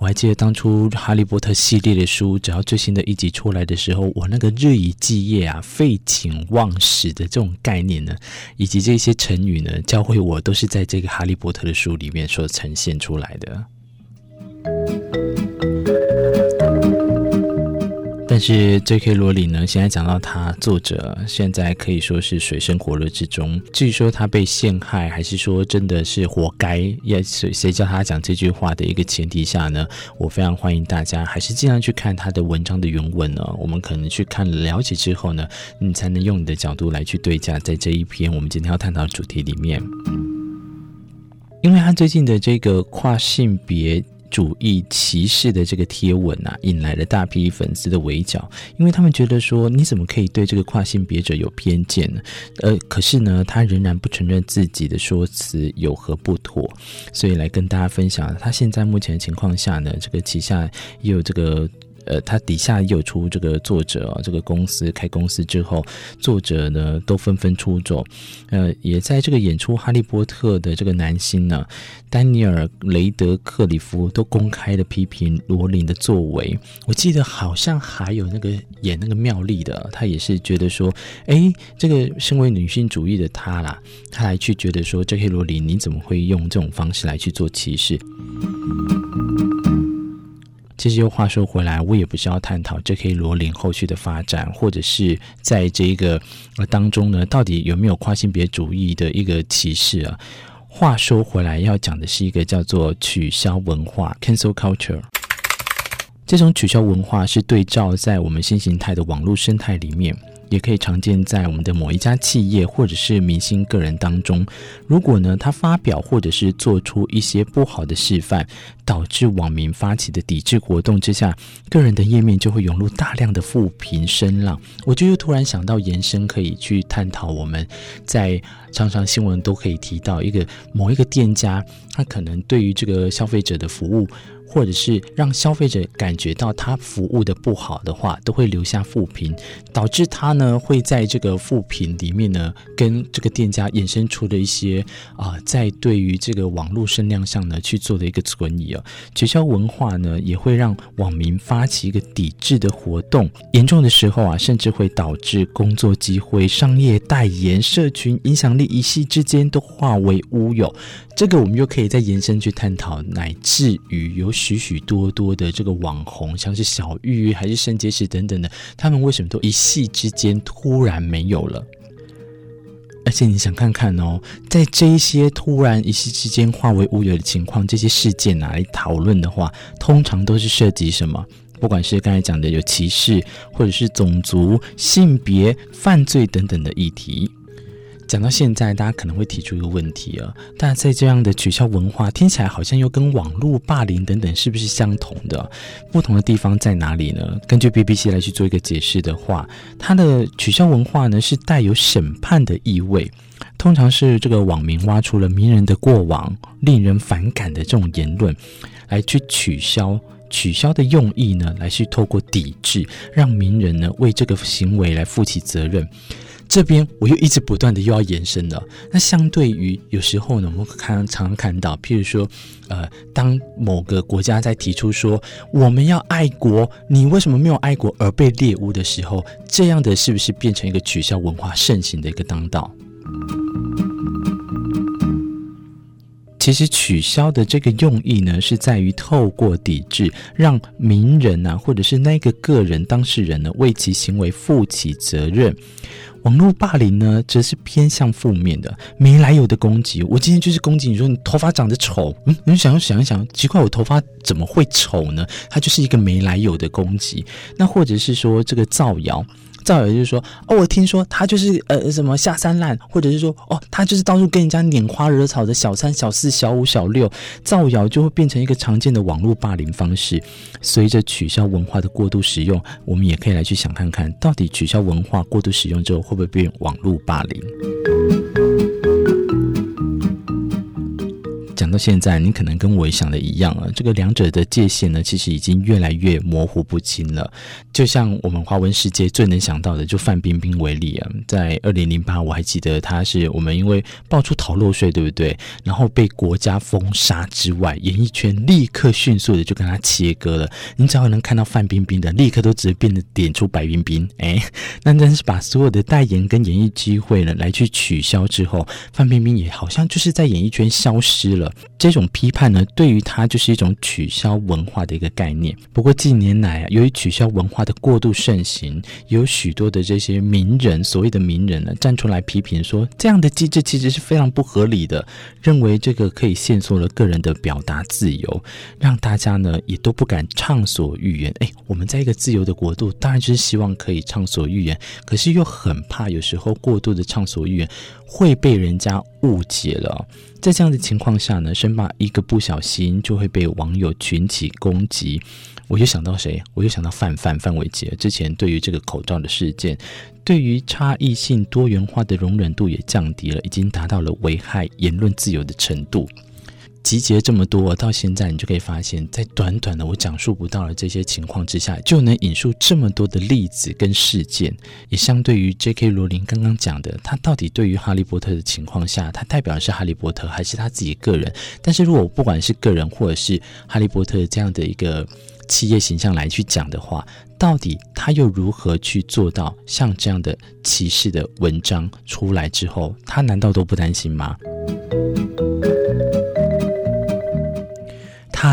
我还记得当初《哈利波特》系列的书，只要最新的一集出来的时候，我那个日以继夜啊、废寝忘食的这种概念呢，以及这些成语呢，教会我都是在这个《哈利波特》的书里面所呈现出来的。是 J.K. 罗琳呢，现在讲到他作者，现在可以说是水深火热之中。至于说他被陷害，还是说真的是活该，也谁谁叫他讲这句话的一个前提下呢？我非常欢迎大家还是尽量去看他的文章的原文呢。我们可能去看了解之后呢，你才能用你的角度来去对价，在这一篇我们今天要探讨的主题里面，因为他最近的这个跨性别。主义歧视的这个贴文啊，引来了大批粉丝的围剿，因为他们觉得说，你怎么可以对这个跨性别者有偏见呢？呃，可是呢，他仍然不承认自己的说辞有何不妥，所以来跟大家分享，他现在目前的情况下呢，这个旗下也有这个。呃，他底下也有出这个作者啊，这个公司开公司之后，作者呢都纷纷出走。呃，也在这个演出《哈利波特》的这个男星呢，丹尼尔·雷德克里夫都公开的批评罗琳的作为。我记得好像还有那个演那个妙丽的，他也是觉得说，哎，这个身为女性主义的他啦，他来去觉得说，J.K. 罗琳你怎么会用这种方式来去做歧视？其实又话说回来，我也不是要探讨这可以罗琳后续的发展，或者是在这个呃当中呢，到底有没有跨性别主义的一个歧视啊？话说回来，要讲的是一个叫做取消文化 （cancel culture）。这种取消文化是对照在我们新形态的网络生态里面。也可以常见在我们的某一家企业或者是明星个人当中。如果呢，他发表或者是做出一些不好的示范，导致网民发起的抵制活动之下，个人的页面就会涌入大量的负评声浪。我就又突然想到，延伸可以去探讨我们在常常新闻都可以提到一个某一个店家，他可能对于这个消费者的服务。或者是让消费者感觉到他服务的不好的话，都会留下负评，导致他呢会在这个负评里面呢，跟这个店家衍生出的一些啊、在对于这个网络声量上呢去做的一个存疑啊。取消文化呢也会让网民发起一个抵制的活动，严重的时候啊，甚至会导致工作机会、商业代言、社群影响力一夕之间都化为乌有。这个我们又可以再延伸去探讨，乃至于有许许多多的这个网红，像是小玉还是圣结石等等的，他们为什么都一夕之间突然没有了？而且你想看看哦，在这些突然一夕之间化为乌有的情况，这些事件拿来讨论的话，通常都是涉及什么？不管是刚才讲的有歧视，或者是种族、性别、犯罪等等的议题。讲到现在，大家可能会提出一个问题啊，大家在这样的取消文化听起来好像又跟网络霸凌等等是不是相同的？不同的地方在哪里呢？根据 BBC 来去做一个解释的话，它的取消文化呢是带有审判的意味，通常是这个网民挖出了名人的过往，令人反感的这种言论，来去取消。取消的用意呢，来去透过抵制，让名人呢为这个行为来负起责任。这边我又一直不断的又要延伸了。那相对于有时候呢，我们看常常看到，譬如说，呃，当某个国家在提出说我们要爱国，你为什么没有爱国而被猎巫的时候，这样的是不是变成一个取消文化盛行的一个当道？其实取消的这个用意呢，是在于透过抵制，让名人啊，或者是那个个人当事人呢，为其行为负起责任。网络霸凌呢，则是偏向负面的，没来由的攻击。我今天就是攻击你说你头发长得丑，嗯，你想要想一想，奇怪，我头发怎么会丑呢？它就是一个没来由的攻击。那或者是说这个造谣。造谣就是说，哦，我听说他就是呃什么下三滥，或者是说，哦，他就是到处跟人家拈花惹草的小三、小四、小五、小六，造谣就会变成一个常见的网络霸凌方式。随着取消文化的过度使用，我们也可以来去想看看，到底取消文化过度使用之后会不会变网络霸凌？讲到现在，你可能跟我想的一样啊，这个两者的界限呢，其实已经越来越模糊不清了。就像我们华文世界最能想到的，就范冰冰为例啊，在二零零八，我还记得她是我们因为爆出逃漏税，对不对？然后被国家封杀之外，演艺圈立刻迅速的就跟她切割了。你只要能看到范冰冰的，立刻都直接变得点出白冰冰。哎，那真是把所有的代言跟演艺机会呢来去取消之后，范冰冰也好像就是在演艺圈消失了。这种批判呢，对于他就是一种取消文化的一个概念。不过近年来啊，由于取消文化的过度盛行，有许多的这些名人，所谓的名人呢，站出来批评说，这样的机制其实是非常不合理的，认为这个可以限缩了个人的表达自由，让大家呢也都不敢畅所欲言。哎，我们在一个自由的国度，当然就是希望可以畅所欲言，可是又很怕有时候过度的畅所欲言会被人家误解了。在这样的情况下呢，生怕一个不小心就会被网友群起攻击。我就想到谁？我就想到范范范玮杰之前对于这个口罩的事件，对于差异性多元化的容忍度也降低了，已经达到了危害言论自由的程度。集结这么多，到现在你就可以发现，在短短的我讲述不到的这些情况之下，就能引述这么多的例子跟事件，也相对于 J.K. 罗琳刚刚讲的，他到底对于哈利波特的情况下，他代表的是哈利波特还是他自己个人？但是如果不管是个人或者是哈利波特这样的一个企业形象来去讲的话，到底他又如何去做到像这样的歧视的文章出来之后，他难道都不担心吗？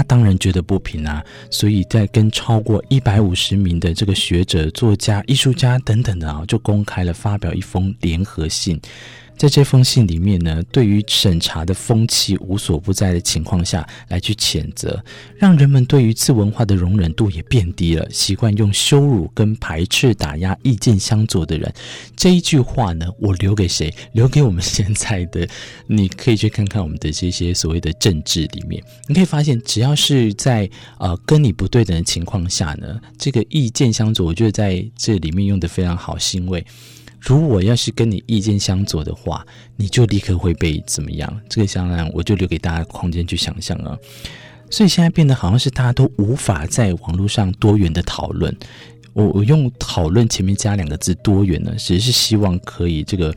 当然觉得不平啊，所以在跟超过一百五十名的这个学者、作家、艺术家等等的啊，就公开了发表一封联合信。在这封信里面呢，对于审查的风气无所不在的情况下来去谴责，让人们对于次文化的容忍度也变低了，习惯用羞辱跟排斥打压意见相左的人。这一句话呢，我留给谁？留给我们现在的，你可以去看看我们的这些所谓的政治里面，你可以发现，只要是在呃跟你不对等的情况下呢，这个意见相左，我觉得在这里面用得非常好，是因为。如果要是跟你意见相左的话，你就立刻会被怎么样？这个当然，我就留给大家空间去想象啊。所以现在变得好像是大家都无法在网络上多元的讨论。我我用讨论前面加两个字“多元”呢，只是希望可以这个。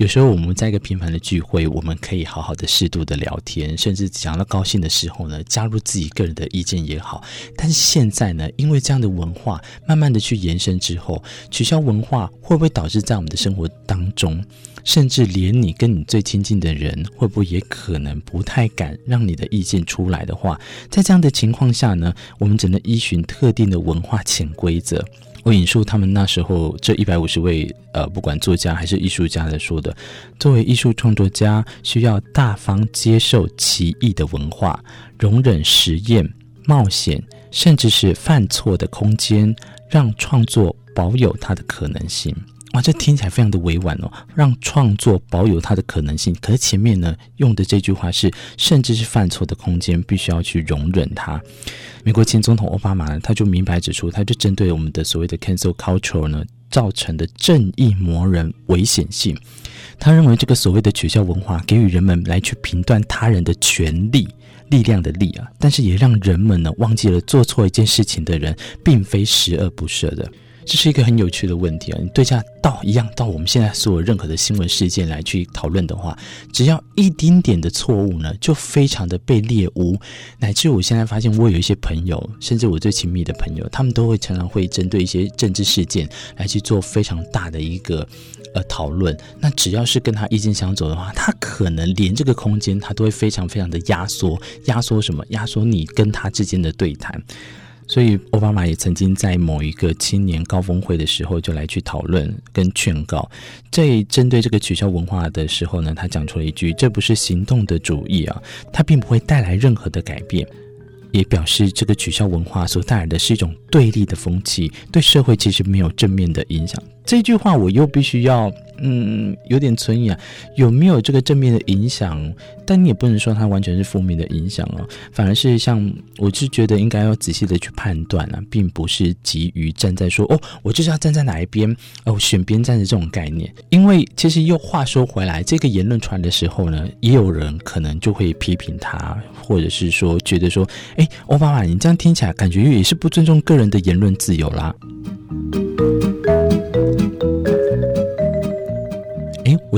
有时候我们在一个平凡的聚会，我们可以好好的适度的聊天，甚至讲到高兴的时候呢，加入自己个人的意见也好。但是现在呢，因为这样的文化慢慢的去延伸之后，取消文化会不会导致在我们的生活当中，甚至连你跟你最亲近的人，会不会也可能不太敢让你的意见出来的话，在这样的情况下呢，我们只能依循特定的文化潜规则。我引述他们那时候这一百五十位呃，不管作家还是艺术家的说的，作为艺术创作家，需要大方接受奇异的文化，容忍实验、冒险，甚至是犯错的空间，让创作保有它的可能性。哇，这听起来非常的委婉哦，让创作保有它的可能性。可是前面呢，用的这句话是，甚至是犯错的空间，必须要去容忍它。美国前总统奥巴马呢，他就明白指出，他就针对我们的所谓的 cancel culture 呢，造成的正义魔人危险性。他认为这个所谓的取消文化，给予人们来去评断他人的权利、力量的力啊，但是也让人们呢，忘记了做错一件事情的人，并非十恶不赦的。这是一个很有趣的问题啊！你对下到一样到我们现在所有任何的新闻事件来去讨论的话，只要一丁点的错误呢，就非常的被猎巫，乃至我现在发现，我有一些朋友，甚至我最亲密的朋友，他们都会常常会针对一些政治事件来去做非常大的一个呃讨论。那只要是跟他意见相左的话，他可能连这个空间他都会非常非常的压缩，压缩什么？压缩你跟他之间的对谈。所以，奥巴马也曾经在某一个青年高峰会的时候，就来去讨论跟劝告。在针对这个取消文化的时候呢，他讲出了一句：“这不是行动的主义啊，它并不会带来任何的改变。”也表示这个取消文化所带来的是一种对立的风气，对社会其实没有正面的影响。这句话我又必须要。嗯，有点存疑啊，有没有这个正面的影响？但你也不能说它完全是负面的影响哦，反而是像我是觉得应该要仔细的去判断啊，并不是急于站在说哦，我就是要站在哪一边哦，选边站的这种概念。因为其实又话说回来，这个言论传的时候呢，也有人可能就会批评他，或者是说觉得说，哎，欧巴马，你这样听起来感觉也是不尊重个人的言论自由啦。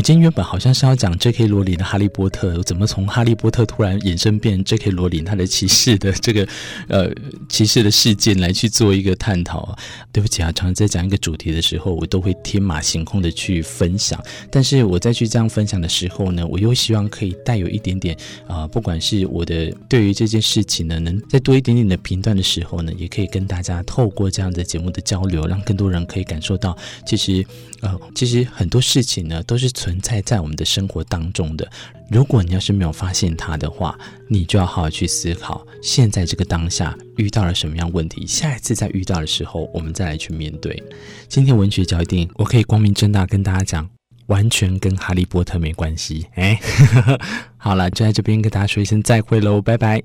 今天原本好像是要讲 J.K. 罗琳的《哈利波特》，怎么从《哈利波特》突然衍生变 J.K. 罗琳他的歧视的这个呃歧视的事件来去做一个探讨啊？对不起啊，常常在讲一个主题的时候，我都会天马行空的去分享。但是我在去这样分享的时候呢，我又希望可以带有一点点啊、不管是我的对于这件事情呢，能再多一点点的评断的时候呢，也可以跟大家透过这样的节目的交流，让更多人可以感受到，其实呃，其实很多事情呢都是。存存在在我们的生活当中的，如果你要是没有发现它的话，你就要好好去思考，现在这个当下遇到了什么样问题，下一次再遇到的时候，我们再来去面对。今天文学焦点，我可以光明正大跟大家讲，完全跟哈利波特没关系。哎，好了，就在这边跟大家说一声再会喽，拜拜。